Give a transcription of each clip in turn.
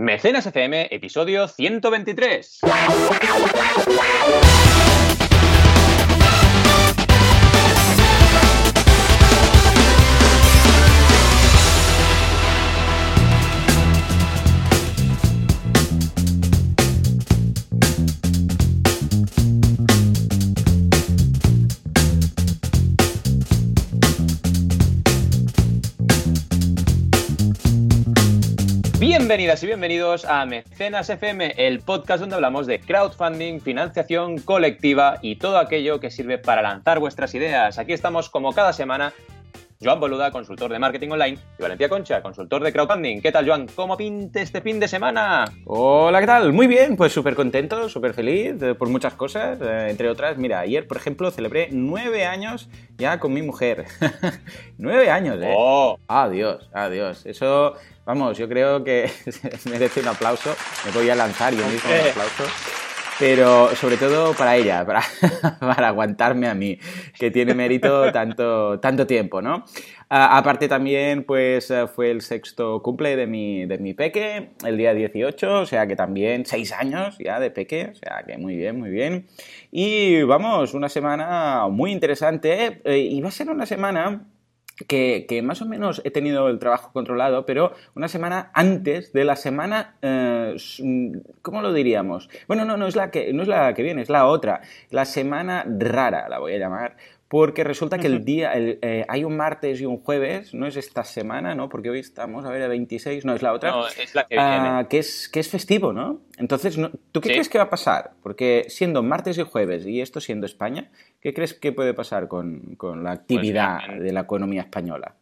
Mecenas FM, episodio 123. Bienvenidas y bienvenidos a Mecenas FM, el podcast donde hablamos de crowdfunding, financiación colectiva y todo aquello que sirve para lanzar vuestras ideas. Aquí estamos como cada semana. Joan Boluda, consultor de marketing online, y Valentía Concha, consultor de crowdfunding. ¿Qué tal, Joan? ¿Cómo pinte este fin de semana? Hola, ¿qué tal? Muy bien, pues súper contento, súper feliz eh, por muchas cosas. eh, entre otras, mira, ayer, por ejemplo, celebré nueve años ya con mi mujer. nueve años, ¿eh? ¡Oh! Adiós, adiós. Eso, vamos, yo creo que merece un aplauso. Me voy a lanzar yo mismo un Hombre. aplauso. Pero sobre todo para ella, para, aguantarme a mí, que tiene mérito tanto, tanto tiempo, ¿no? Aparte también, pues eh, fue el sexto cumple de mi, de mi peque, el día 18, o sea que también seis años ya de peque, o sea que muy bien, muy bien. Y vamos, una semana muy interesante, eh, y va a ser una semana que, que más o menos he tenido el trabajo controlado, pero una semana antes de la semana, eh, s- ¿cómo lo diríamos? Bueno, no, no es, la que, no es la que viene, es la otra, la semana rara, la voy a llamar, porque resulta que el día, el, eh, hay un martes y un jueves, no es esta semana, ¿no? Porque hoy estamos, a ver, el 26, no es la otra. No, es la que viene. Ah, que, es, que es festivo, ¿no? Entonces, ¿tú qué Sí. crees que va a pasar? Porque siendo martes y jueves y esto siendo España, ¿qué crees que puede pasar con, con la actividad Pues la- de la economía española?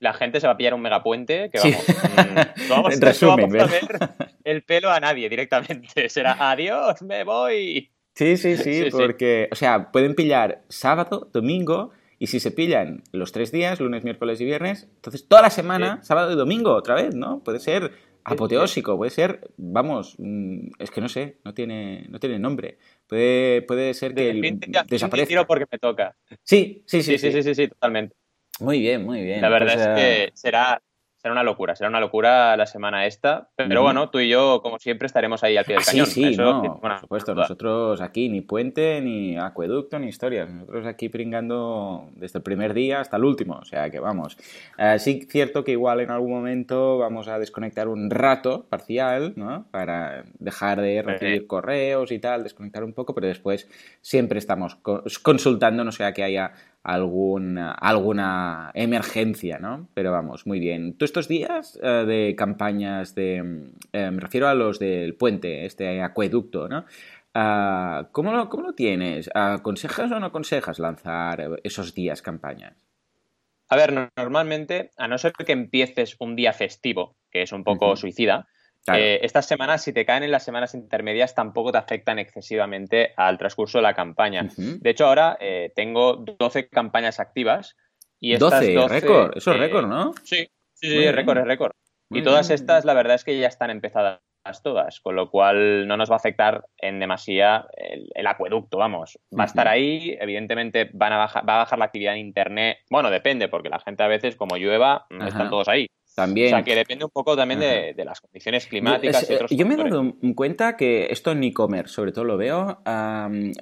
La gente se va a pillar un megapuente que Sí. vamos, mm, no vamos, no resumen, vamos a ver el pelo a nadie directamente. Será adiós, me voy. Sí, sí, sí, Sí, sí. porque, o sea, pueden pillar sábado, domingo, y si se pillan los tres días, lunes, miércoles y viernes, entonces toda la semana, sábado y domingo, otra vez, ¿no? Puede ser apoteósico, puede ser, vamos, mm, es que no sé, no tiene, no tiene nombre. Puede, puede ser que fin, desaparezca. tiro porque me toca. Sí, sí, sí, Sí, sí, sí, sí, sí, totalmente. Muy bien, muy bien. La verdad Pues, es eh, que será, será una locura, será una locura la semana esta. Pero bueno, tú y yo, como siempre, estaremos ahí al pie Ah, del sí, cañón. sí, Eso, no, bueno, por supuesto. duda. Nosotros aquí ni puente, ni acueducto, ni historias. Nosotros aquí pringando desde el primer día hasta el último. O sea que vamos. Eh, sí, cierto que igual en algún momento vamos a desconectar un rato parcial, ¿no? Para dejar de recibir correos y tal, desconectar un poco, pero después siempre estamos co- consultando, no sea que haya alguna, alguna emergencia, ¿no? Pero vamos, muy bien. ¿Tú estos días eh, de campañas de... mm, eh, me refiero a los del puente, este acueducto, ¿no? Ah, ¿cómo, lo, ¿Cómo lo tienes? ¿Aconsejas o no aconsejas lanzar esos días campañas? A ver, no- normalmente, a no ser que empieces un día festivo, que es un poco suicida, Claro. eh, estas semanas, si te caen en las semanas intermedias, tampoco te afectan excesivamente al transcurso de la campaña. De hecho, ahora eh, tengo 12 campañas activas y estas 12, 12, récord, eso es eh, récord, ¿no? Sí, sí, sí, récord, es récord. Muy Y todas bien. estas, la verdad es que ya están empezadas todas, con lo cual no nos va a afectar en demasía el, el acueducto, vamos. Va a estar ahí, evidentemente van a bajar, va a bajar la actividad en internet. Bueno, depende, porque la gente a veces, como llueva, Ajá. están todos ahí. También. O sea, que depende un poco también de, de las condiciones climáticas es- y otros yo me he dado en cuenta que esto en e-commerce, sobre todo lo veo,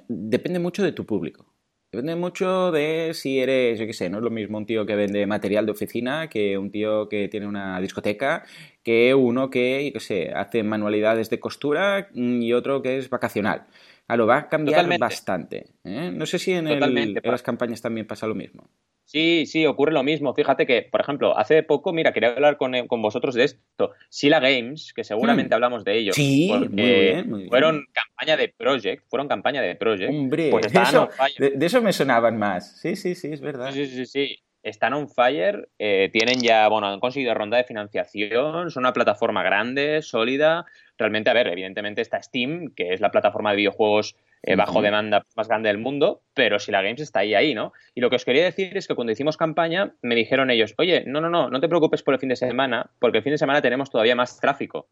depende mucho de tu público. Depende mucho de si eres, yo qué sé, no es lo mismo un tío que vende material de oficina que un tío que tiene una discoteca, que uno que, yo qué sé, hace manualidades de costura y otro que es vacacional. Claro, va a cambiar Totalmente. bastante. ¿eh? No sé si en, el- en las campañas también pasa lo mismo. Sí, sí, ocurre lo mismo. Fíjate que, por ejemplo, hace poco, mira, quería hablar con, con vosotros de esto. Sila Games, que seguramente Hmm. hablamos de ellos. Sí, porque muy bien, muy bien. Fueron campaña de Project, fueron campaña de Project. Hombre, pues eso- de, de eso me sonaban más. Sí, sí, sí, es verdad. Sí, sí, sí, sí. Están on fire, eh, tienen ya, bueno, han conseguido ronda de financiación, son una plataforma grande, sólida. Realmente, a ver, evidentemente está Steam, que es la plataforma de videojuegos eh, bajo demanda más grande del mundo, pero si la Games está ahí, ahí, ¿no? Y lo que os quería decir es que cuando hicimos campaña, me dijeron ellos, oye, no, no, no, no te preocupes por el fin de semana, porque el fin de semana tenemos todavía más tráfico,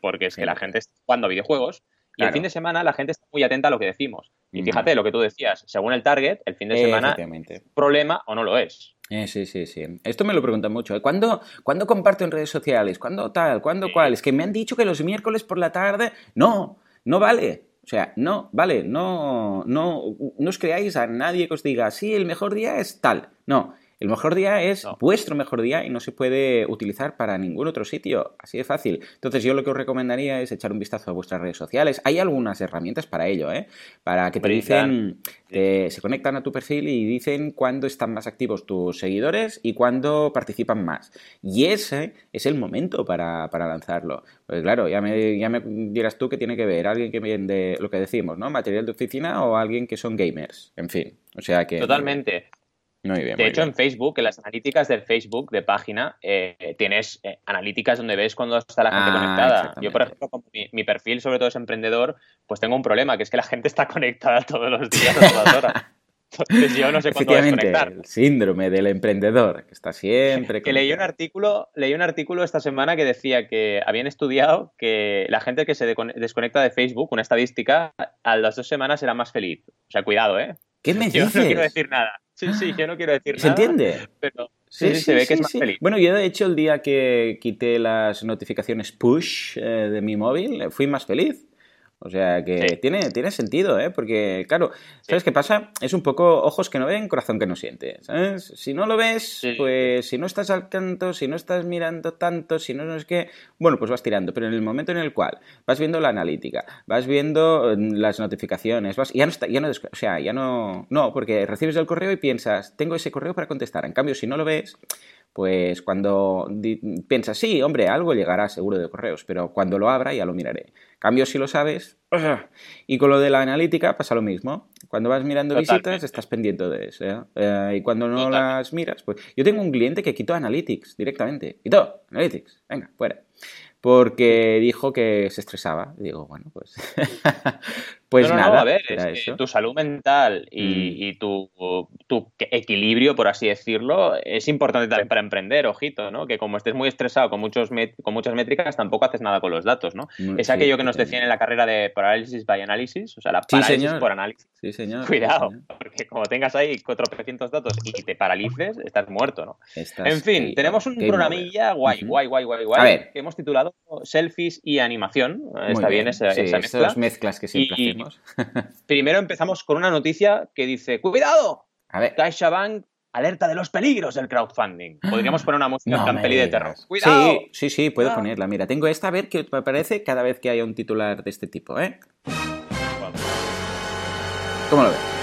porque es que la gente está jugando a videojuegos. Y el fin de semana la gente está muy atenta a lo que decimos. Y fíjate lo que tú decías, según el target, el fin de semana Efectivamente. problema o no lo es. Eh, sí, sí, sí. Esto me lo preguntan mucho. ¿eh? ¿Cuándo, ¿Cuándo comparto en redes sociales? ¿Cuándo tal? ¿Cuándo cuál? Es que me han dicho que los miércoles por la tarde. No, no vale. O sea, no, vale, no, no, no os creáis a nadie que os diga, sí, el mejor día es tal. No, el mejor día es vuestro mejor día y no se puede utilizar para ningún otro sitio. Así de fácil. Entonces yo lo que os recomendaría es echar un vistazo a vuestras redes sociales. Hay algunas herramientas para ello, ¿eh? Para que te dicen, se conectan a tu perfil y dicen cuándo están más activos tus seguidores y cuándo participan más. Y ese es el momento para, lanzarlo. Pues claro, ya me, ya me dirás tú que tiene que ver alguien que vende lo que decimos, ¿no? Material de oficina o alguien que son gamers. En fin, o sea que... Totalmente de hecho, en Facebook, en las analíticas del Facebook de página, eh, tienes eh, analíticas donde ves cuando está la gente ah, conectada. Yo, por ejemplo, con mi, perfil, sobre todo es emprendedor, pues tengo un problema, que es que la gente está conectada todos los días a todas horas. Entonces yo no sé cuándo desconectar. El síndrome del emprendedor, que está siempre. que leí un artículo, leí un artículo esta semana que decía que habían estudiado que la gente que se desconecta de Facebook, una estadística, a las dos semanas era más feliz. O sea, cuidado, ¿eh? ¿Qué me yo dices? no quiero decir nada. Sí, sí, yo no quiero decir nada. ¿Se entiende? Pero sí, se ve que es más feliz. Bueno, yo de hecho el día que quité las notificaciones push eh, de mi móvil, fui más feliz. O sea que tiene, tiene sentido, ¿eh? Porque, claro, ¿sabes qué pasa? Es un poco ojos que no ven, corazón que no siente, ¿sabes? Si no lo ves, pues si no estás al canto, si no estás mirando tanto, si no, es que, bueno, pues vas tirando. Pero en el momento en el cual vas viendo la analítica, vas viendo mm, las notificaciones, vas, ya no está, ya no, o sea, ya no, no, porque recibes el correo y piensas, tengo ese correo para contestar. En cambio, si no lo ves, pues cuando piensas, sí, hombre, algo llegará seguro de correos, pero cuando lo abra ya lo miraré. Cambio si lo sabes. Y con lo de la analítica pasa lo mismo. Cuando vas mirando visitas estás pendiente de eso. ¿eh? Eh, y cuando no las miras, pues yo tengo un cliente que quitó Analytics directamente. Quitó Analytics. Venga, fuera porque dijo que se estresaba. Y digo, bueno, pues. pues nada. a ver, tu salud mental y, mm. tu, equilibrio, por así decirlo, es importante también para emprender, ojito, ¿no? Que como estés muy estresado con, muchos con muchas métricas, tampoco haces nada con los datos, ¿no? Mm, es aquello que nos decían en la carrera de parálisis by analysis, o sea, la parálisis por análisis. Sí, señor. Cuidado, porque como tengas ahí 400 datos y te paralices, estás muerto, ¿no? en fin, tenemos un programilla guay, guay, guay, guay, guay, que hemos titulado selfies y animación. Está bien, esa, sí, mezcla. mezclas que siempre hacemos. primero empezamos con una noticia que dice: ¡Cuidado! A ver. CaixaBank alerta de los peligros del crowdfunding. Podríamos poner una música no peli de terror. ¡Cuidado! Sí, sí, sí, puedo ponerla. Mira, tengo esta, a ver qué me parece cada vez que haya un titular de este tipo, ¿eh? ¿Cómo lo ves?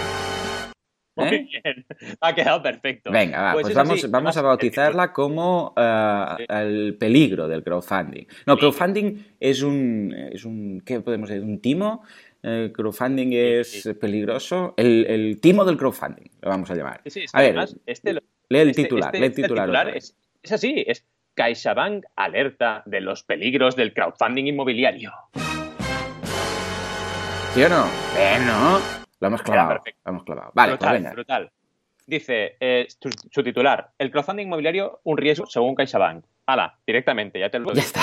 Muy ¿Eh? bien. Ha quedado perfecto. Venga, pues, pues vamos, vamos a bautizarla como uh, el peligro del crowdfunding. No, crowdfunding es un, es un ¿qué podemos decir? ¿Un timo? El crowdfunding es peligroso. El, el, timo del crowdfunding, lo vamos a llamar. a ver, este lee el este, titular. Este, lee el este titular, es, es, así, es CaixaBank alerta de los peligros del crowdfunding inmobiliario. ¿Sí o no? Bueno, lo hemos clavado. Lo hemos clavado. Vale, pues brutal, brutal. Dice eh, su, titular, el crowdfunding inmobiliario, un riesgo según CaixaBank. Hala, directamente, ya te lo Ya está.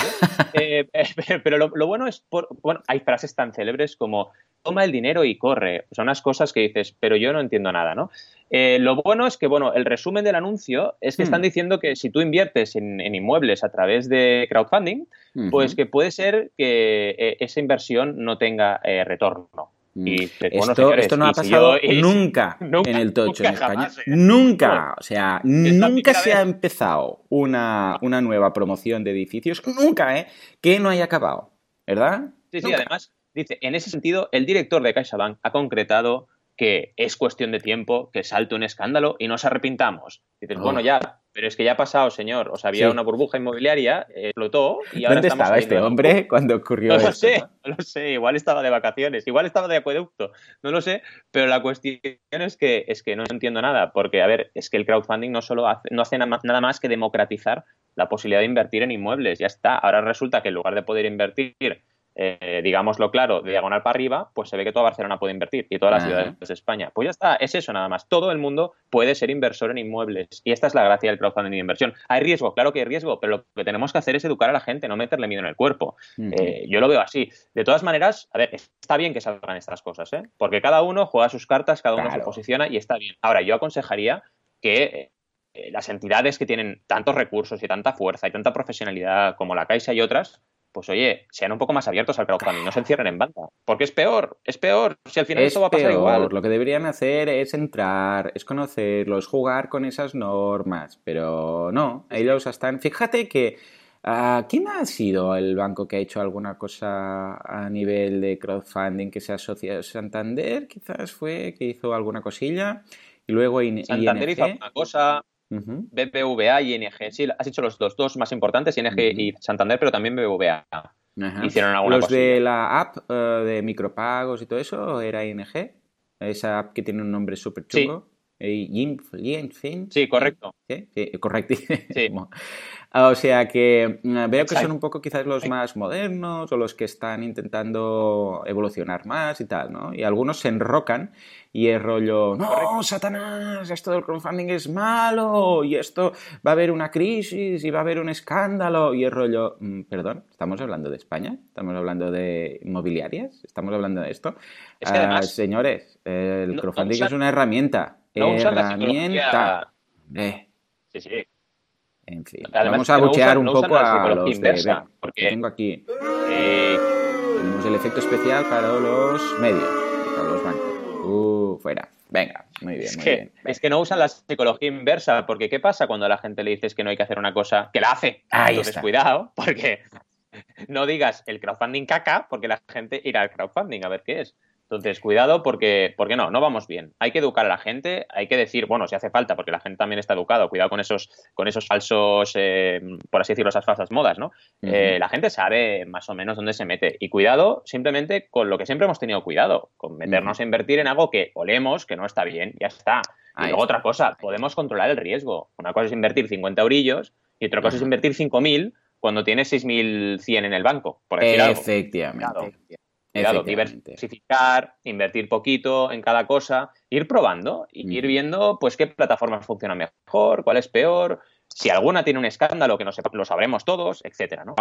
Eh, eh, pero lo, bueno es, por, bueno, hay frases tan célebres como toma el dinero y corre. Son unas cosas que dices, pero yo no entiendo nada, ¿no? lo bueno es que, bueno, el resumen del anuncio es que están hmm. diciendo que si tú inviertes en, inmuebles a través de crowdfunding, pues que puede ser que esa inversión no tenga retorno. Mm. esto, no ha pasado nunca, en el tocho en España. nunca. O sea, nunca se ha empezado una, una, nueva promoción de edificios, nunca, ¿eh? Que no haya acabado, ¿verdad? Sí, sí, además, dice, en ese sentido, el director de CaixaBank ha concretado que es cuestión de tiempo que salte un escándalo y nos arrepintamos. Dices, bueno, ya, pero es que ya ha pasado, señor. O sea, había una burbuja inmobiliaria, explotó y ahora ¿Dónde estaba este hombre cuando ocurrió no lo sé, no lo sé. Igual estaba de vacaciones, igual estaba de acueducto, no lo sé. Pero la cuestión es que, es que no entiendo nada, porque, a ver, es que el crowdfunding no solo hace, no hace nada más que democratizar la posibilidad de invertir en inmuebles. Ya está. Ahora resulta que en lugar de poder invertir eh, digámoslo claro, de diagonal para arriba, pues se ve que toda Barcelona puede invertir y todas las ciudades de España. Pues ya está, es eso nada más. Todo el mundo puede ser inversor en inmuebles y esta es la gracia del crowdfunding de inversión. Hay riesgo, claro que hay riesgo, pero lo que tenemos que hacer es educar a la gente, no meterle miedo en el cuerpo. Eh, yo lo veo así. De todas maneras, a ver, está bien que salgan estas cosas, ¿eh? porque cada uno juega sus cartas, cada uno se posiciona y está bien. Ahora, yo aconsejaría que las entidades que tienen tantos recursos y tanta fuerza y tanta profesionalidad como la Caixa y otras, pues oye, sean un poco más abiertos al crowdfunding, no se encierren en banda. Porque es peor, es peor. Si al final es esto va a pasar peor. igual. Lo que deberían hacer es entrar, es conocerlos, jugar con esas normas. Pero no, ellos están. Fíjate que. ¿Quién ha sido el banco que ha hecho alguna cosa a nivel de crowdfunding que se asocia? Santander, quizás fue, que hizo alguna cosilla. Y luego Santander hizo alguna cosa, BBVA y ING. Sí, has hecho los dos, dos más importantes, ING y Santander, pero también BBVA. Hicieron alguna Los de la app eh, de micropagos y todo eso, ¿era ING? Esa app que tiene un nombre súper Sí. Yinfin. Sí, correcto. Sí, sí, correcto. Sí. o sea que mm, veo que son un poco quizás los más modernos o los que están intentando evolucionar más y tal, ¿no? Y algunos se enrocan y es rollo, no, Satanás, esto del crowdfunding es malo y esto va a haber una crisis y va a haber un escándalo y es rollo, mm, perdón, ¿estamos hablando de España? ¿Estamos hablando de inmobiliarias? ¿Estamos hablando de esto? Es que Ah, además- señores, el No- no crowdfunding usan- es una herramienta. No usan la herramienta. Eh, Sí, sí. en fin, Además, vamos a buchear un no poco a los inversa, porque- Tengo aquí, Eh, tenemos el efecto especial para los medios, para los bancos. Uh, fuera. Venga, muy bien, es, muy que, bien. es que no usan la psicología inversa, porque ¿qué pasa cuando a la gente le dices que no hay que hacer una cosa que la hace? Ahí Entonces, está. cuidado, porque no digas el crowdfunding caca, porque la gente irá al crowdfunding a ver qué es. Entonces, cuidado porque, porque no, no vamos bien. Hay que educar a la gente, hay que decir, bueno, si hace falta, porque la gente también está educado, cuidado con esos, con esos falsos, eh, por así decirlo, esas falsas modas, ¿no? Eh, la gente sabe más o menos dónde se mete. Y cuidado simplemente con lo que siempre hemos tenido cuidado, con meternos a invertir en algo que olemos, que no está bien, ya está. Y Ahí luego está. otra cosa, podemos controlar el riesgo. Una cosa es invertir 50 eurillos y otra cosa es invertir 5.000 cuando tienes 6.100 en el banco, por decir algo. Efectivamente. Cuidado. Diversificar, invertir poquito en cada cosa, ir probando y ir viendo pues qué plataformas funcionan mejor, cuál es peor, si alguna tiene un escándalo que no sepa- lo sabremos todos, etcétera, ¿no?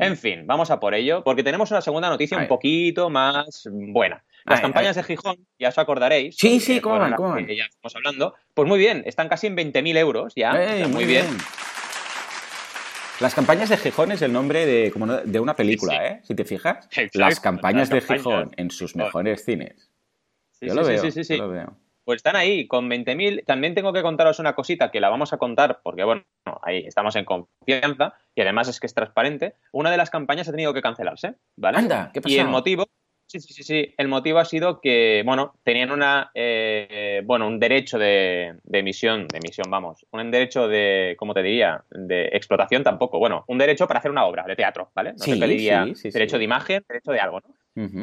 En fin, vamos a por ello, porque tenemos una segunda noticia un poquito más buena. Las campañas de Gijón, ya os acordaréis. Sí, sí, ¿cómo van? ¿Cómo Ya estamos hablando. Pues muy bien, están casi en 20.000 euros ya. o ¡Ey, sea, muy bien. Las campañas de Gijón es el nombre de, como no- de una película, Sí, sí. ¿eh? Si te fijas. Exacto, Las campañas las de campañas Gijón en sus mejores cines. Sí, yo sí, lo sí, veo, sí, sí, sí. yo lo veo. Pues están ahí con 20.000. También tengo que contaros una cosita que la vamos a contar porque, bueno, ahí estamos en confianza y además es que es transparente. Una de las campañas ha tenido que cancelarse, ¿vale? Anda, ¿qué Y el pasó? motivo, sí, sí, sí, sí, el motivo ha sido que, bueno, tenían una, eh, bueno, un derecho de, de emisión, de emisión, vamos, un derecho de, ¿cómo te diría? De explotación tampoco, bueno, un derecho para hacer una obra de teatro, ¿vale? No Sí, se pediría sí, sí, derecho de imagen, derecho de algo, ¿no?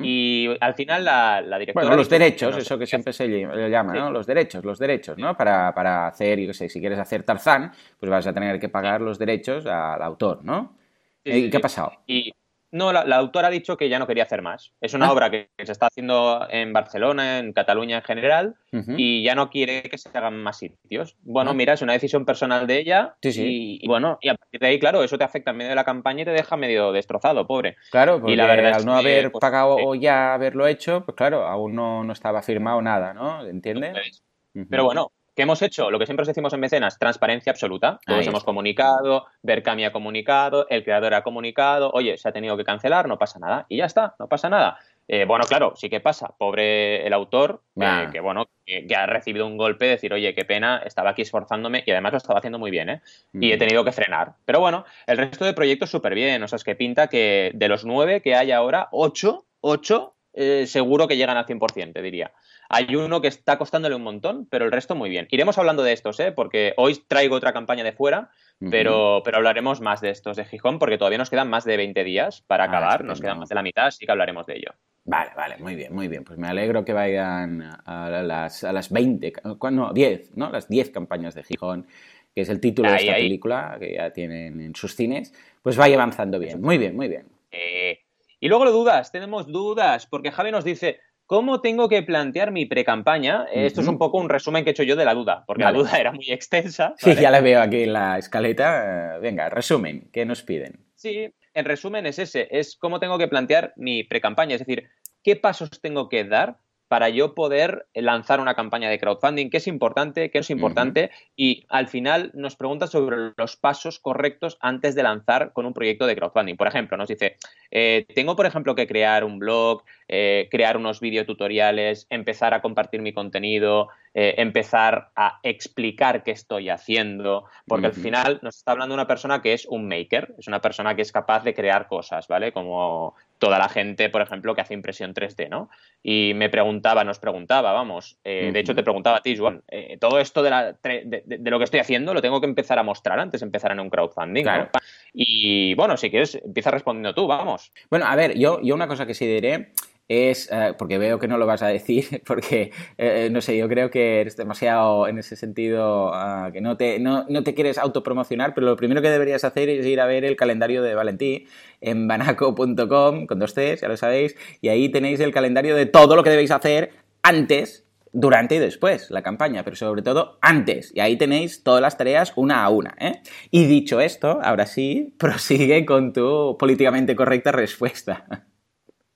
Y al final la, la directora... Bueno, los derechos, no eso que siempre se le, llama. ¿no? Los derechos, los derechos, ¿no? Para, para hacer, yo qué sé, si quieres hacer Tarzán, pues vas a tener que pagar los derechos al autor, ¿no? ¿Y sí, qué ha pasado? Y no, la, la autora ha dicho que ya no quería hacer más. Es una Ah. obra que, que se está haciendo en Barcelona, en Cataluña en general, y ya no quiere que se hagan más sitios. Bueno, Ah. mira, es una decisión personal de ella. Sí, sí. Y, y bueno, y a partir de ahí, claro, eso te afecta en medio de la campaña y te deja medio destrozado, pobre. Claro, porque la verdad al no haber pues, pagado sí. o ya haberlo hecho, pues claro, aún no, no estaba firmado nada, ¿no? ¿Entiendes? Entonces. Pero bueno, ¿qué hemos hecho? Lo que siempre os decimos en mecenas, transparencia absoluta. Todos Ahí hemos está. comunicado, Berkami ha comunicado, el creador ha comunicado, oye, se ha tenido que cancelar, no pasa nada. Y ya está, no pasa nada. Eh, bueno, claro, sí que pasa. Pobre el autor, eh, que bueno, que, que ha recibido un golpe, decir, oye, qué pena, estaba aquí esforzándome y además lo estaba haciendo muy bien, ¿eh? Y he Ujú. tenido que frenar. Pero bueno, el resto de proyectos súper bien. O sea, es que pinta que de los nueve que hay ahora, ocho, ocho, eh, seguro que llegan al 100%, te diría. Hay uno que está costándole un montón, pero el resto muy bien. Iremos hablando de estos, ¿eh? Porque hoy traigo otra campaña de fuera, pero, pero hablaremos más de estos de Gijón, porque todavía nos quedan más de 20 días para Ah, acabar. Nos quedan más de la mitad, así que hablaremos de ello. Vale, vale, muy bien, muy bien. Pues me alegro que vayan a las, a las 20, cu- no, 10, ¿no? Las 10 campañas de Gijón, que es el título de esta ahí. película, que ya tienen en sus cines, pues vaya avanzando bien. Muy bien, muy bien. Eh, y luego lo dudas, tenemos dudas, porque Javi nos dice, ¿cómo tengo que plantear mi pre-campaña? Eh, Esto es un poco un resumen que he hecho yo de la duda, porque Vale. la duda era muy extensa. Sí, ¿vale? ya la veo aquí en la escaleta. Eh, Venga, resumen, ¿qué nos piden? Sí, en resumen es ese, es cómo tengo que plantear mi pre-campaña, es decir, qué pasos tengo que dar para yo poder lanzar una campaña de crowdfunding, qué es importante, qué no es importante, y al final nos pregunta sobre los pasos correctos antes de lanzar con un proyecto de crowdfunding. Por ejemplo, nos dice, eh, tengo, por ejemplo, que crear un blog, eh, crear unos videotutoriales, empezar a compartir mi contenido, eh, empezar a explicar qué estoy haciendo, porque al final nos está hablando una persona que es un maker, es una persona que es capaz de crear cosas, ¿vale? Como toda la gente, por ejemplo, que hace impresión 3D, ¿no? Y me preguntaba, nos preguntaba, vamos, eh, de hecho te preguntaba a ti, Juan, eh, todo esto de, la, de, lo que estoy haciendo lo tengo que empezar a mostrar antes de empezar en un crowdfunding, claro. Y bueno, si quieres, empieza respondiendo tú, vamos. Bueno, a ver, yo, yo una cosa que sí diré es, eh, porque veo que no lo vas a decir, porque, eh, no sé, yo creo que eres demasiado en ese sentido, ah, que no te, no, no, te quieres autopromocionar, pero lo primero que deberías hacer es ir a ver el calendario de Valentí en banaco.com, con dos Cs, ya lo sabéis, y ahí tenéis el calendario de todo lo que debéis hacer antes durante y después la campaña, pero sobre todo antes. Y ahí tenéis todas las tareas una a una. ¿eh? Y dicho esto, ahora sí, prosigue con tu políticamente correcta respuesta.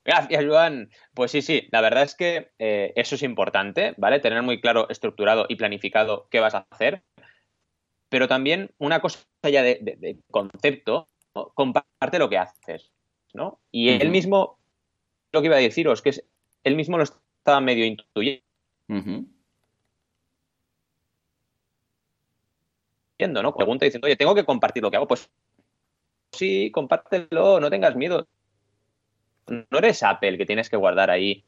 Gracias, Joan. Pues sí, sí, la verdad es que eh, eso es importante, ¿vale? Tener muy claro, estructurado y planificado qué vas a hacer. Pero también una cosa ya de, concepto, comparte lo que haces, ¿no? Y él mismo, lo que iba a deciros, que es, él mismo lo estaba medio intuyendo. ¿no? Pregunta diciendo, oye, tengo que compartir lo que hago. Pues sí, compártelo, no tengas miedo no eres Apple que tienes que guardar ahí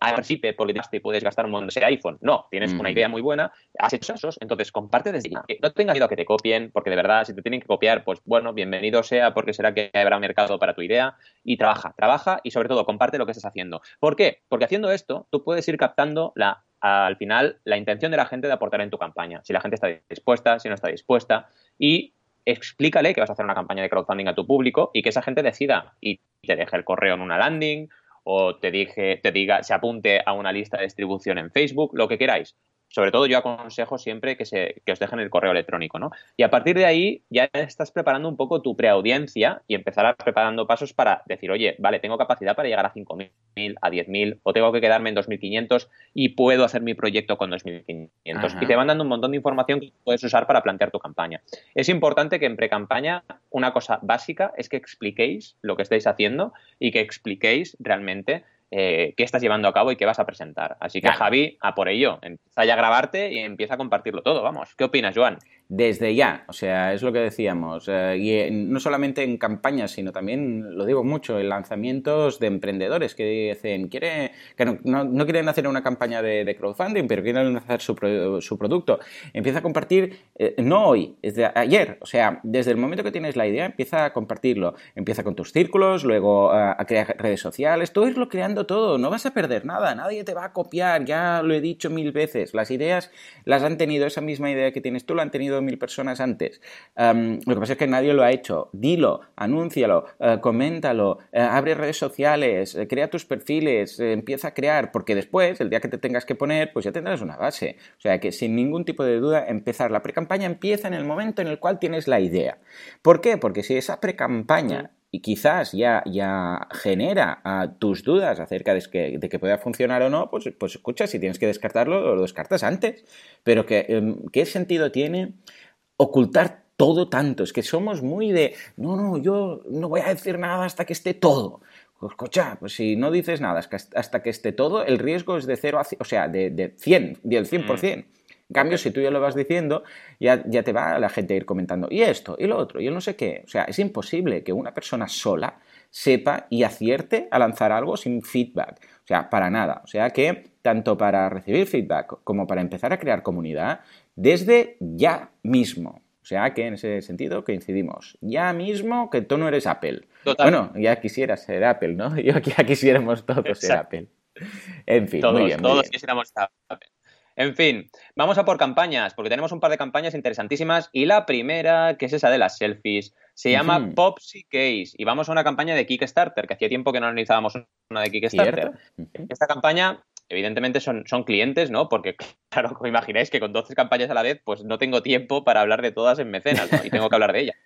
al principio porque te puedes gastar un montón de iPhone. No, tienes una idea muy buena, has hecho esos, entonces comparte desde ya. No tengas miedo a que te copien, porque de verdad, si te tienen que copiar, pues bueno, bienvenido sea, porque será que habrá mercado para tu idea y trabaja, trabaja y sobre todo comparte lo que estás haciendo. ¿Por qué? Porque haciendo esto, tú puedes ir captando la al final la intención de la gente de aportar en tu campaña. Si la gente está dispuesta, si no está dispuesta. Y explícale que vas a hacer una campaña de crowdfunding a tu público y que esa gente decida y te deje el correo en una landing o te, dije, te diga, se apunte a una lista de distribución en Facebook, lo que queráis sobre todo yo aconsejo siempre que, se, que os dejen el correo electrónico, ¿no? Y a partir de ahí ya estás preparando un poco tu preaudiencia y empezarás preparando pasos para decir, oye, vale, tengo capacidad para llegar a 5.000, a 10.000, o tengo que quedarme en 2.500 y puedo hacer mi proyecto con 2.500. Y te van dando un montón de información que puedes usar para plantear tu campaña. Es importante que en pre-campaña una cosa básica es que expliquéis lo que estáis haciendo y que expliquéis realmente eh, qué estás llevando a cabo y qué vas a presentar. Así que Javi, a por ello, empieza ya a grabarte y empieza a compartirlo todo, vamos. ¿Qué opinas, Joan? Desde ya. O sea, es lo que decíamos. Eh, y no solamente en campañas, sino también, lo digo mucho, en lanzamientos de emprendedores que dicen, quiere, que no, quieren hacer una campaña de, crowdfunding, pero quieren lanzar su, su producto. Empieza a compartir, eh, no hoy, desde ayer. O sea, desde el momento que tienes la idea, empieza a compartirlo. Empieza con tus círculos, luego a, a crear redes sociales, todo irlo creando todo. No vas a perder nada, nadie te va a copiar, ya lo he dicho mil veces. Las ideas las han tenido, esa misma idea que tienes tú la han tenido mil personas antes. lo que pasa es que nadie lo ha hecho. Dilo, anúncialo, uh, coméntalo, eh, abre redes sociales, eh, crea tus perfiles, empieza a crear, porque después, el día que te tengas que poner, pues ya tendrás una base. O sea que sin ningún tipo de duda, empezar. La pre-campaña empieza en el momento en el cual tienes la idea. ¿Por qué? Porque si esa pre-campaña y quizás ya, ya genera tus dudas acerca de que, de que, pueda funcionar o no, pues, pues escucha, si tienes que descartarlo, lo descartas antes. Pero que, em, ¿qué sentido tiene ocultar todo tanto? Es que somos muy de, no, no, yo no voy a decir nada hasta que esté todo. Pues, escucha, pues si no dices nada hasta que esté todo, el riesgo es de 0 a, o sea, de, de 100, del 100%. En cambio, si tú ya lo vas diciendo, ya, ya te va la gente a ir comentando, y esto, y lo otro, y el no sé qué. O sea, es imposible que una persona sola sepa y acierte a lanzar algo sin feedback. O sea, para nada. O sea que tanto para recibir feedback como para empezar a crear comunidad, desde ya mismo. O sea que en ese sentido coincidimos. Ya mismo que tú no eres Apple. Bueno, ya quisieras ser Apple, ¿no? Yo ya quisiéramos todos ser Apple. En fin, todos, muy bien. Todos quisiéramos ser Apple. En fin, vamos a por campañas, porque tenemos un par de campañas interesantísimas y la primera, que es esa de las selfies, se llama Popsy Case y vamos a una campaña de Kickstarter, que hacía tiempo que no analizábamos una de Kickstarter. Esta campaña, evidentemente, son, son clientes, ¿no? Porque, claro, como imagináis que con 12 campañas a la vez, pues no tengo tiempo para hablar de todas en mecenas, ¿no? Y tengo que hablar de ellas.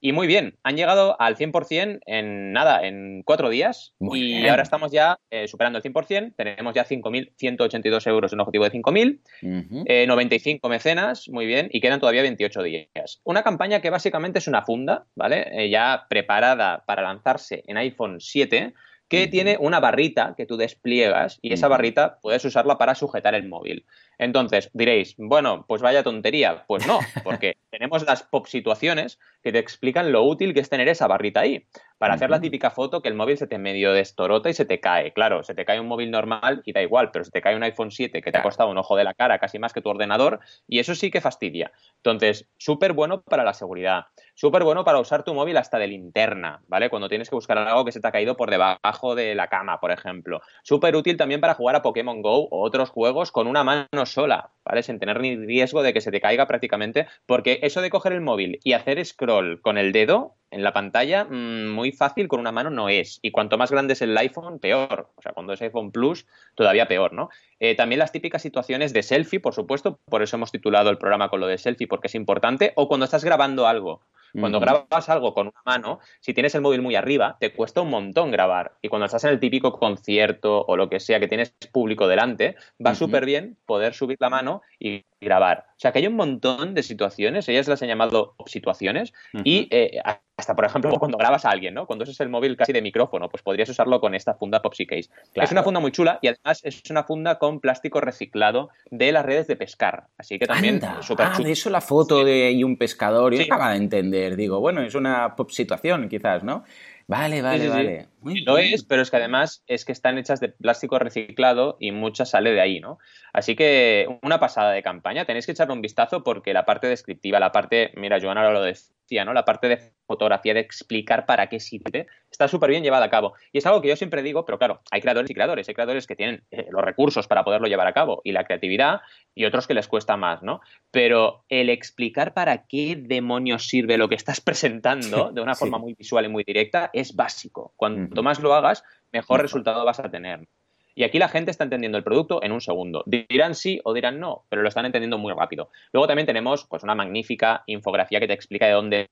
Y muy bien, han llegado al 100% en nada, en cuatro días. y ahora estamos ya eh, superando el 100%. Tenemos ya 5.182 euros en objetivo de 5.000. 95 eh, mecenas, muy bien. Y quedan todavía 28 días. Una campaña que básicamente es una funda, ¿vale? Eh, ya preparada para lanzarse en iPhone 7 que tiene una barrita que tú despliegas y esa barrita puedes usarla para sujetar el móvil. Entonces diréis, bueno, pues vaya tontería. Pues no, porque tenemos las pop situaciones que te explican lo útil que es tener esa barrita ahí. Para hacer la típica foto que el móvil se te medio destorota y se te cae. Claro, se te cae un móvil normal y da igual, pero se te cae un iPhone 7 que te ha costado un ojo de la cara, casi más que tu ordenador, y eso sí que fastidia. Entonces, súper bueno para la seguridad. Súper bueno para usar tu móvil hasta de linterna, ¿vale? Cuando tienes que buscar algo que se te ha caído por debajo de la cama, por ejemplo. Súper útil también para jugar a Pokémon Go o otros juegos con una mano sola, ¿vale? Sin tener ni riesgo de que se te caiga prácticamente, porque eso de coger el móvil y hacer scroll con el dedo en la pantalla, mm, muy fácil con una mano no es. Y cuanto más grande es el iPhone, peor. O sea, cuando es iPhone Plus, todavía peor, ¿no? Eh, también las típicas situaciones de selfie, por supuesto, por eso hemos titulado el programa con lo de selfie, porque es importante, o cuando estás grabando algo. Cuando grabas algo con una mano, si tienes el móvil muy arriba, te cuesta un montón grabar. Y cuando estás en el típico concierto o lo que sea que tienes público delante, va súper bien poder subir la mano y grabar. O sea que hay un montón de situaciones, ellas las han llamado situaciones, y eh, hasta por ejemplo cuando grabas a alguien, ¿no? Cuando usas el móvil casi de micrófono, pues podrías usarlo con esta funda Popsy Case. Es una funda muy chula y además es una funda con plástico reciclado de las redes de pescar. Así que también súper Ah, de eso la foto de un pescador, yo acaba de entender. Digo, bueno, es una pop situación quizás, ¿no? Vale, vale, vale. Lo es, pero es que además es que están hechas de plástico reciclado y mucha sale de ahí, ¿no? Así que una pasada de campaña. Tenéis que echarle un vistazo porque la parte descriptiva, la parte, mira, Joana ahora lo decía, ¿no? La parte de fotografía, de explicar para qué sirve, está súper bien llevada a cabo. Y es algo que yo siempre digo, pero claro, hay creadores y creadores. Hay creadores que tienen eh, los recursos para poderlo llevar a cabo y la creatividad y otros que les cuesta más, ¿no? Pero el explicar para qué demonios sirve lo que estás presentando de una forma muy visual y muy directa es básico. Cuanto más lo hagas, mejor resultado vas a tener. Y aquí la gente está entendiendo el producto en un segundo. Dirán sí o dirán no, pero lo están entendiendo muy rápido. Luego también tenemos pues, una magnífica infografía que te explica de dónde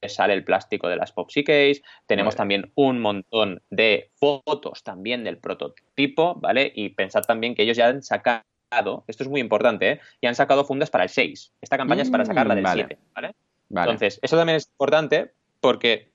sale el plástico de las Popsy Case. Tenemos también un montón de fotos también del prototipo, ¿vale? Y pensad también que ellos ya han sacado, esto es muy importante, ¿eh? Y han sacado fundas para el 6. Esta campaña es para sacarla del 7, mm, ¿vale? Entonces, eso también es importante porque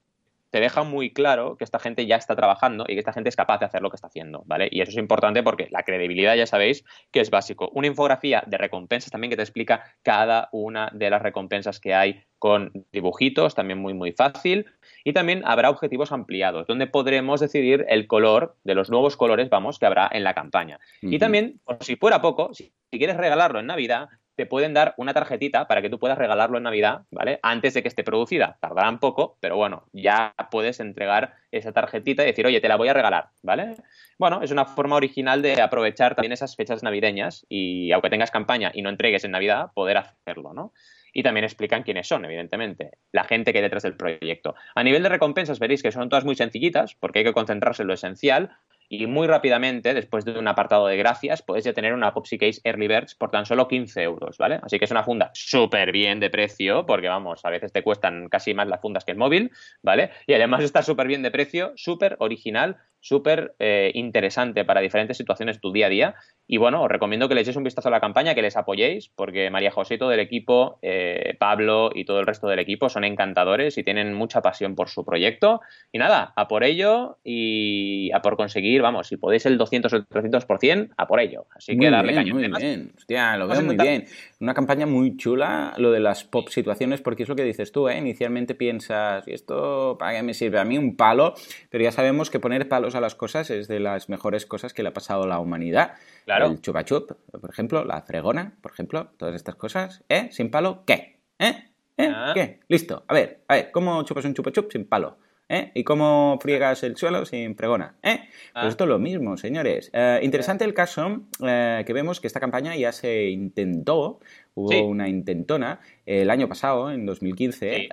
te deja muy claro que esta gente ya está trabajando y que esta gente es capaz de hacer lo que está haciendo, ¿vale? Y eso es importante porque la credibilidad ya sabéis que es básico. Una infografía de recompensas también que te explica cada una de las recompensas que hay con dibujitos, también muy muy fácil. Y también habrá objetivos ampliados, donde podremos decidir el color de los nuevos colores, vamos, que habrá en la campaña. Y también, por si fuera poco, si quieres regalarlo en Navidad, te pueden dar una tarjetita para que tú puedas regalarlo en Navidad, ¿vale? Antes de que esté producida. Tardará un poco, pero bueno, ya puedes entregar esa tarjetita y decir, oye, te la voy a regalar, ¿vale? Bueno, es una forma original de aprovechar también esas fechas navideñas y aunque tengas campaña y no entregues en Navidad, poder hacerlo, ¿no? y también explican quiénes son, evidentemente, la gente que hay detrás del proyecto. A nivel de recompensas veréis que son todas muy sencillitas, porque hay que concentrarse en lo esencial, y muy rápidamente, después de un apartado de gracias, puedes ya tener una Popsy Case Early Birds por tan solo 15 euros, ¿vale? Así que es una funda súper bien de precio, porque vamos, a veces te cuestan casi más las fundas que el móvil, ¿vale? Y además está súper bien de precio, súper original, súper eh, interesante para diferentes situaciones de tu día a día. Y bueno, os recomiendo que le echéis un vistazo a la campaña, que les apoyéis, porque María José y todo el equipo, eh, Pablo y todo el resto del equipo son encantadores y tienen mucha pasión por su proyecto. Y nada, a por ello y a por conseguir, vamos, si podéis el 200 o el 300%, a por ello. Así que darle cañón. Muy bien, hostia, lo veo muy bien. Una campaña muy chula, lo de las pop situaciones, porque es lo que dices tú, ¿eh? Inicialmente piensas, ¿y esto para qué me sirve? A mí un palo, pero ya sabemos que poner palos a las cosas es de las mejores cosas que le ha pasado a la humanidad. Claro. El chupa chup, por ejemplo, la fregona, por ejemplo, todas estas cosas. ¿Eh? ¿Sin palo? ¿Qué? ¿Eh? ¿Eh? Ah. ¿Qué? Listo. A ver, a ver, ¿cómo chupas un chupa chup sin palo? ¿Eh? ¿Y cómo friegas el suelo sin pregona? ¿Eh? Pues ah. esto es lo mismo, señores. Eh, interesante el caso eh, que vemos que esta campaña ya se intentó, hubo una intentona el año pasado, en 2015,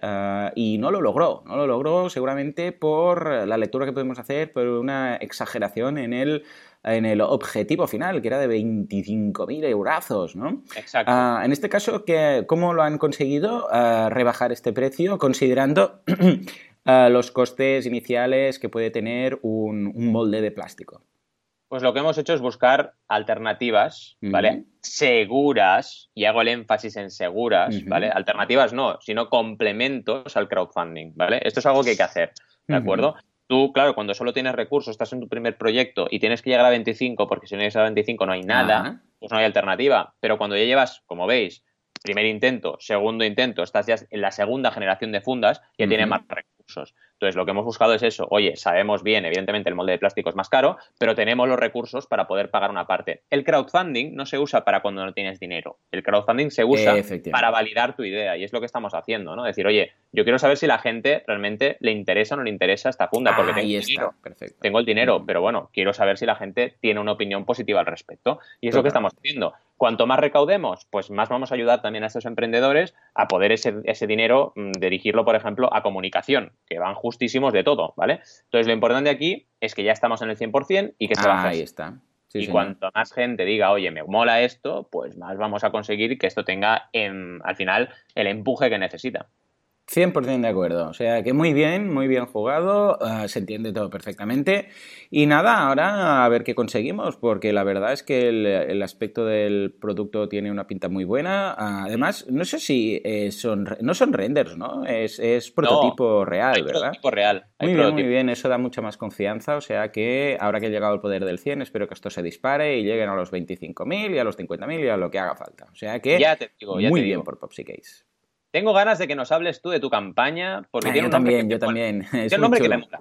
y no lo logró. No lo logró seguramente por la lectura que podemos hacer, por una exageración en el en el objetivo final, que era de 25.000 eurazos, ¿no? Exacto. Ah, en este caso, ¿cómo lo han conseguido ah, rebajar este precio considerando los costes iniciales que puede tener un, molde de plástico? Pues lo que hemos hecho es buscar alternativas, ¿vale? Seguras, y hago el énfasis en seguras, ¿vale? Alternativas no, sino complementos al crowdfunding, ¿vale? Esto es algo que hay que hacer, ¿de acuerdo? Tú, claro, cuando solo tienes recursos, estás en tu primer proyecto y tienes que llegar a 25, porque si no llegas a 25 no hay nada, pues no hay alternativa. Pero cuando ya llevas, como veis, primer intento, segundo intento, estás ya en la segunda generación de fundas, ya tienes más recursos. Entonces, lo que hemos buscado es eso. Oye, sabemos bien, evidentemente el molde de plástico es más caro, pero tenemos los recursos para poder pagar una parte. El crowdfunding no se usa para cuando no tienes dinero. El crowdfunding se usa para validar tu idea y es lo que estamos haciendo, ¿no? Decir, oye, yo quiero saber si la gente realmente le interesa o no le interesa esta funda, porque tengo, el dinero, tengo el dinero, pero bueno, quiero saber si la gente tiene una opinión positiva al respecto. Y es lo que estamos haciendo. Cuanto más recaudemos, pues más vamos a ayudar también a estos emprendedores a poder ese, ese dinero mm, dirigirlo, por ejemplo, a comunicación, que van justísimos de todo, ¿vale? Entonces, lo importante aquí es que ya estamos en el 100% y que se ah, Ahí está. y cuanto más gente diga, oye, me mola esto, pues más vamos a conseguir que esto tenga, al final, el empuje que necesita. 100% de acuerdo. O sea que muy bien, muy bien jugado, eh, se entiende todo perfectamente. Y nada, ahora a ver qué conseguimos, porque la verdad es que el, aspecto del producto tiene una pinta muy buena. Además, no sé si eh, son, no son renders, ¿no? Es, prototipo real, ¿verdad? Prototipo real. muy bien, muy bien, eso da mucha más confianza. O sea que ahora que ha llegado el poder del 100, espero que esto se dispare y lleguen a los 25.000 y a los 50.000 y a lo que haga falta. O sea que ya te digo, muy bien por Popsy Case. Tengo ganas de que nos hables tú de tu campaña, porque ah, tiene un nombre también, yo también. Tiene un nombre que me mola.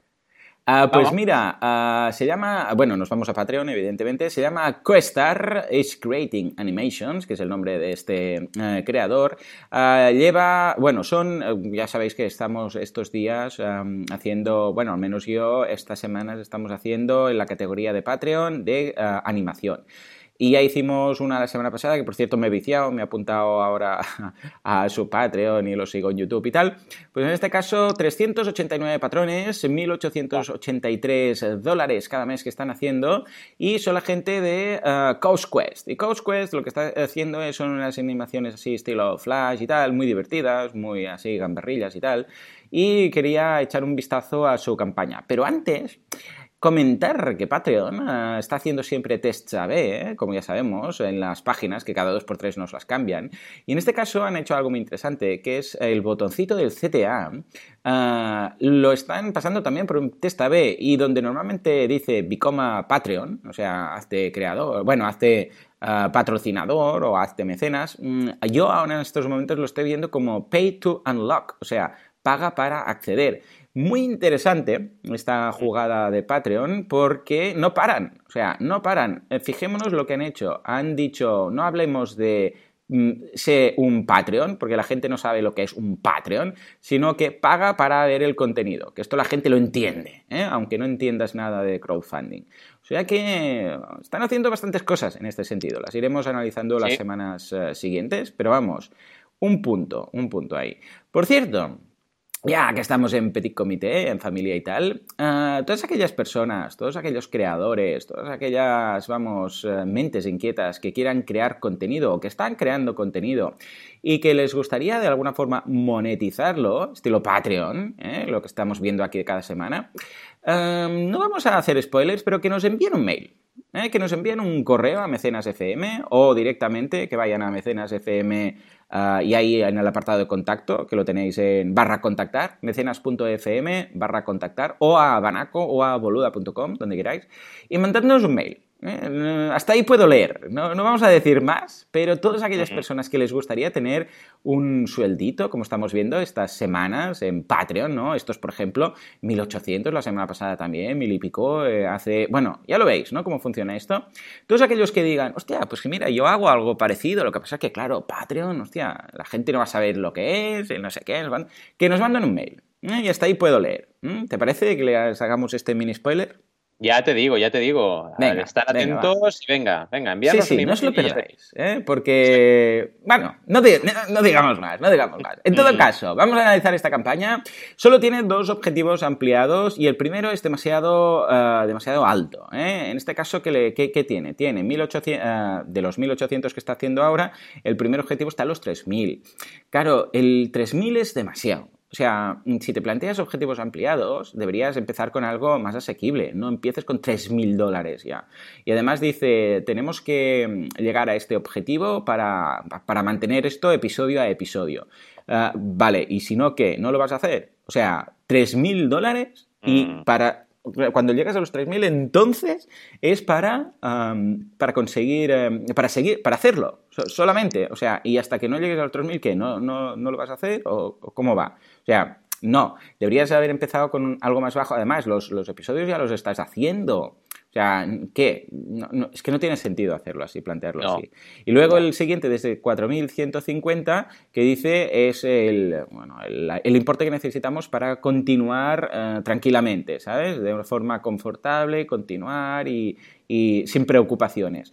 Ah, pues mira, ah, se llama, bueno, nos vamos a Patreon, evidentemente, se llama Questar is Creating Animations, que es el nombre de este eh, creador. lleva, bueno, son, eh, ya sabéis que estamos estos días haciendo, bueno, al menos yo, estas semanas estamos haciendo en la categoría de Patreon de animación. Y ya hicimos una la semana pasada, que por cierto me he viciado, me he apuntado ahora a su Patreon y lo sigo en YouTube y tal. Pues en este caso, 389 patrones, 1.883 dólares cada mes que están haciendo y son la gente de uh, Coast Quest. Y Coast Quest lo que está haciendo son unas animaciones así estilo Flash y tal, muy divertidas, muy así gamberrillas y tal. Y quería echar un vistazo a su campaña. Pero antes Comentar que Patreon eh, está haciendo siempre tests AB, eh, como ya sabemos, en las páginas que cada dos por tres nos las cambian. Y en este caso han hecho algo muy interesante, que es el botoncito del CTA. Eh, lo están pasando también por un test AB y donde normalmente dice Become Patreon, o sea, hazte creador, bueno, hazte patrocinador o hazte mecenas. Mm, yo ahora en estos momentos lo estoy viendo como Pay to Unlock, o sea, paga para acceder. Muy interesante esta jugada de Patreon porque no paran, o sea, no paran. Eh, fijémonos lo que han hecho. Han dicho, no hablemos de mm, sé un Patreon, porque la gente no sabe lo que es un Patreon, sino que paga para ver el contenido, que esto la gente lo entiende, ¿eh? aunque no entiendas nada de crowdfunding. O sea que están haciendo bastantes cosas en este sentido, las iremos analizando las semanas eh, siguientes, pero vamos, un punto, un punto ahí. Por cierto, ya que estamos en petit comité, en familia y tal, eh, todas aquellas personas, todos aquellos creadores, todas aquellas, vamos, eh, mentes inquietas que quieran crear contenido o que están creando contenido y que les gustaría de alguna forma monetizarlo, estilo Patreon, eh, lo que estamos viendo aquí cada semana, no vamos a hacer spoilers, pero que nos envíen un mail. que nos envíen un correo a Mecenas FM o directamente que vayan a Mecenas FM Ah, y ahí en el apartado de contacto, que lo tenéis en barra contactar, mecenas.fm barra contactar, o a banaco o a boluda.com, donde queráis, y mandadnos un mail. ¿Eh? Hasta ahí puedo leer, no, vamos a decir más, pero todas aquellas personas que les gustaría tener un sueldito, como estamos viendo estas semanas en Patreon, ¿no? Estos, por ejemplo, 1800 la semana pasada también, mil y pico, eh, hace... Bueno, ya lo veis, ¿no? Cómo funciona esto. Todos aquellos que digan, hostia, pues que mira, yo hago algo parecido, lo que pasa es que, claro, Patreon, hostia, la gente no va a saber lo que es, no sé qué, que nos manden un mail. Y hasta ahí puedo leer. ¿Te parece que le hagamos este mini spoiler? Ya te digo, ya te digo. Venga, estar atentos y venga, venga, enviarnos sí, sí, no os lo perdáis, ¿eh? porque, bueno, no, digamos más, no digamos más. En todo mm. caso, vamos a analizar esta campaña. Solo tiene dos objetivos ampliados y el primero es demasiado, uh, demasiado alto. ¿eh? En este caso, ¿qué, qué, tiene? Tiene 1800, uh, de los 1800 que está haciendo ahora, el primer objetivo está en los 3000. Claro, el 3000 es demasiado. O sea, si te planteas objetivos ampliados, deberías empezar con algo más asequible, no empieces con 3.000 dólares ya. Y además dice, tenemos que llegar a este objetivo para, mantener esto episodio a episodio. Ah, vale, y si no, ¿qué? ¿No lo vas a hacer? O sea, 3.000 dólares y mm. para cuando llegas a los 3.000, entonces es para, para conseguir, em, para seguir, para hacerlo, solamente. O sea, y hasta que no llegues a los 3.000, ¿qué? ¿No, no, ¿No lo vas a hacer? ¿O, cómo va? O sea, no, deberías haber empezado con algo más bajo. Además, los, los episodios ya los estás haciendo. Sea, ¿qué? es que no tiene sentido hacerlo así, plantearlo así. Y luego el siguiente, desde 4.150, que dice es el, bueno, el, importe que necesitamos para continuar eh, tranquilamente, ¿sabes? De una forma confortable, continuar y sin preocupaciones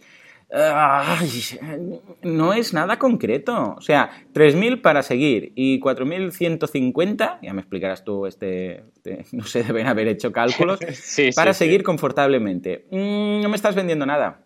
no es nada concreto. O sea, 3.000 para seguir y 4.150, ya me explicarás tú, este, este, no sé, deben haber hecho cálculos, para seguir confortablemente. Mm, no me estás vendiendo nada.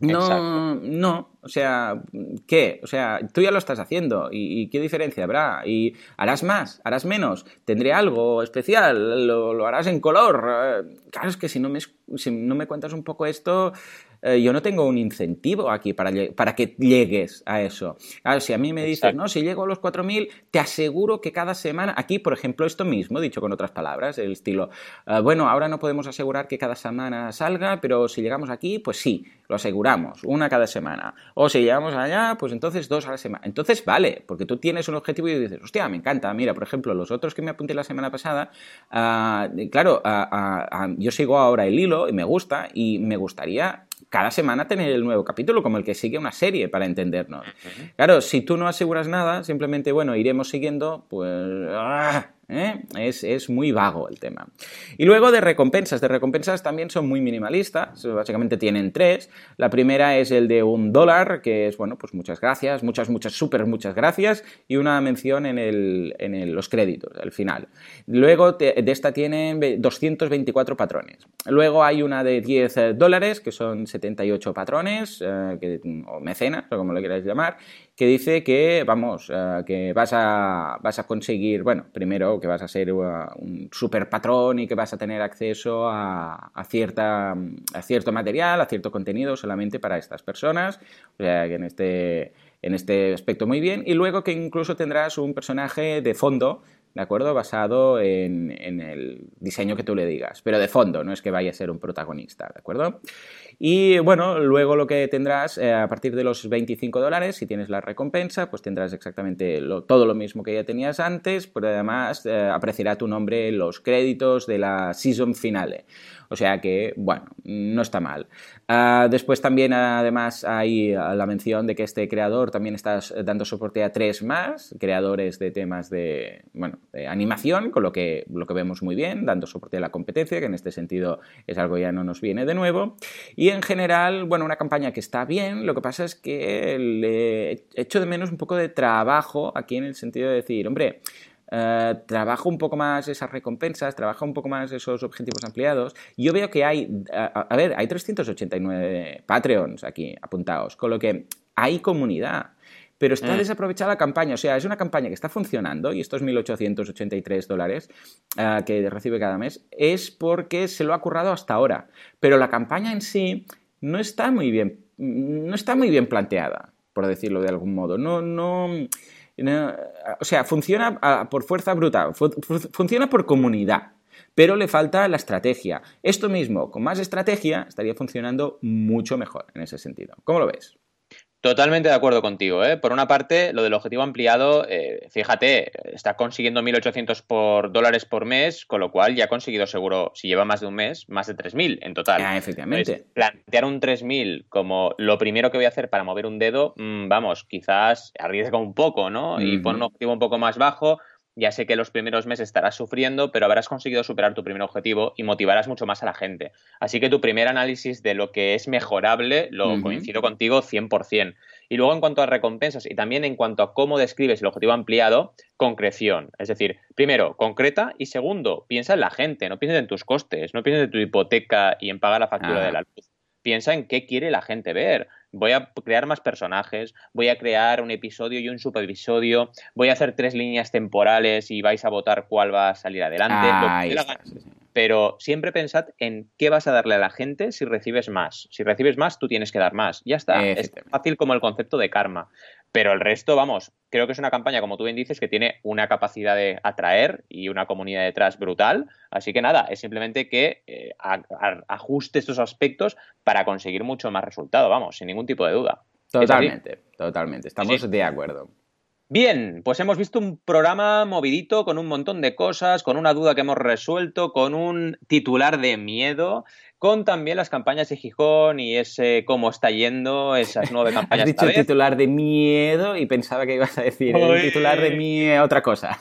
No, no, o sea, ¿qué? O sea, tú ya lo estás haciendo y, qué diferencia habrá. Y harás más, harás menos, tendré algo especial, lo, harás en color. Eh, claro, es que si no me, si no me cuentas un poco esto, eh, yo no tengo un incentivo aquí para, para que llegues a eso. Claro, si a mí me dices, no, si llego a los 4.000, te aseguro que cada semana, aquí, por ejemplo, esto mismo, dicho con otras palabras, el estilo, eh, bueno, ahora no podemos asegurar que cada semana salga, pero si llegamos aquí, pues sí, lo aseguramos, una cada semana. O si llegamos allá, pues entonces dos a la semana. Entonces vale, porque tú tienes un objetivo y dices, hostia, me encanta. Mira, por ejemplo, los otros que me apunté la semana pasada, ah, claro, ah, ah, yo sigo ahora el hilo y me gusta y me gustaría cada semana tener el nuevo capítulo, como el que sigue una serie, para entendernos. Claro, si tú no aseguras nada, simplemente, bueno, iremos siguiendo, pues... ¡ah! ¿Eh? Es, muy vago el tema. Y luego de recompensas. De recompensas también son muy minimalistas. Básicamente tienen tres. La primera es el de un dólar, que es, bueno, pues muchas gracias, muchas, muchas, súper muchas gracias. Y una mención en, el, en los créditos, al final. Luego de esta tienen 224 patrones. Luego hay una de 10 dólares, que son 78 patrones, eh, o mecenas, o como lo queráis llamar que dice que, vamos, eh, que vas a, vas a conseguir, bueno, primero que vas a ser uh, un super patrón y que vas a tener acceso a, cierta, a cierto material, a cierto contenido solamente para estas personas, o sea que en este, en este aspecto muy bien, y luego que incluso tendrás un personaje de fondo ¿de acuerdo? Basado en, en, el diseño que tú le digas, pero de fondo, no es que vaya a ser un protagonista, ¿de acuerdo? Y bueno, luego lo que tendrás eh, a partir de los 25 dólares, si tienes la recompensa, pues tendrás exactamente todo lo mismo que ya tenías antes, pero además eh, tu nombre en los créditos de la season finale. O sea que, bueno, no está mal. Ah, después también, además, hay la mención de que este creador también está dando soporte a tres más, creadores de temas de, bueno, de animación, con lo que, lo que vemos muy bien, dando soporte a la competencia, que en este sentido es algo ya no nos viene de nuevo. Y en general, bueno, una campaña que está bien, lo que pasa es que le echo de menos un poco de trabajo aquí en el sentido de decir, hombre, eh, trabajo un poco más esas recompensas, trabajo un poco más esos objetivos ampliados. Yo veo que hay, a, ver, hay 389 Patreons aquí apuntados, con lo que hay comunidad pero está mm. desaprovechada la campaña. O sea, es una campaña que está funcionando y estos 1.883 dólares eh, que recibe cada mes es porque se lo ha currado hasta ahora. Pero la campaña en sí no está muy bien, no está muy bien planteada, por decirlo de algún modo. No, no, o sea, funciona por fuerza bruta, funciona por comunidad, pero le falta la estrategia. Esto mismo, con más estrategia, estaría funcionando mucho mejor en ese sentido. ¿Cómo lo ves? Totalmente de acuerdo contigo. ¿eh? Por una parte, lo del objetivo ampliado, eh, fíjate, está consiguiendo 1.800 por dólares por mes, con lo cual ya ha conseguido seguro, si lleva más de un mes, más de 3.000 en total. Ah, efectivamente. plantear un 3.000 como lo primero que voy a hacer para mover un dedo, mm, vamos, quizás arriesga un poco, ¿no? Y pone un objetivo un poco más bajo, ya sé que los primeros meses estarás sufriendo, pero habrás conseguido superar tu primer objetivo y motivarás mucho más a la gente. Así que tu primer análisis de lo que es mejorable lo coincido contigo 100%. Y luego en cuanto a recompensas y también en cuanto a cómo describes el objetivo ampliado, concreción. Es decir, primero, concreta y segundo, piensa en la gente, no pienses en tus costes, no pienses en tu hipoteca y en pagar la factura de la luz. Piensa en qué quiere la gente ver voy a crear más personajes, voy a crear un episodio y un superepisodio, voy a hacer tres líneas temporales y vais a votar cuál va a salir adelante. Pero siempre pensad en qué vas a darle a la gente si recibes más. Si recibes más, tú tienes que dar más. Ya está. Es fácil como el concepto de karma. Pero el resto, vamos, creo que es una campaña, como tú bien dices, que tiene una capacidad de atraer y una comunidad detrás brutal. Así que nada, es simplemente que eh, ajuste estos aspectos para conseguir mucho más resultado, vamos, sin ningún tipo de duda. Totalmente, totalmente. Estamos de acuerdo. Bien, pues hemos visto un programa movidito con un montón de cosas, con una duda que hemos resuelto, con un titular de miedo, con también las campañas de Gijón y ese cómo está yendo, esas nueve campañas. Has dicho el titular de miedo y pensaba que ibas a decir el titular de miedo otra cosa.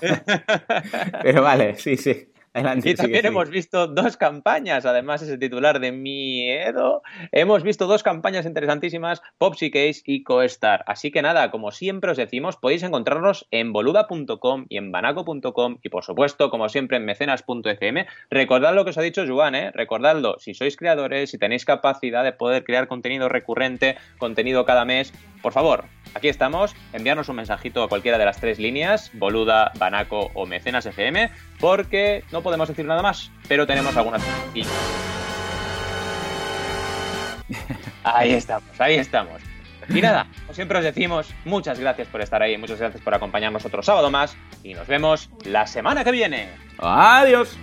Pero vale, sí, sí y también hemos visto dos campañas, además ese titular de miedo. Hemos visto dos campañas interesantísimas, Popsy Case y CoStar. Así que nada, como siempre os decimos, podéis encontrarnos en boluda.com y en banaco.com y por supuesto, como siempre, en mecenas.fm. Recordad lo que os ha dicho Juan, ¿eh? recordadlo, si sois creadores, si tenéis capacidad de poder crear contenido recurrente, contenido cada mes, por favor, aquí estamos, enviarnos un mensajito a cualquiera de las tres líneas, Boluda, Banaco o Mecenas FM, porque no podemos decir nada más, pero tenemos algunas... Ahí estamos, ahí estamos. Y nada, como siempre os decimos, muchas gracias por estar ahí, muchas gracias por acompañarnos otro sábado más y nos vemos la semana que viene. Adiós.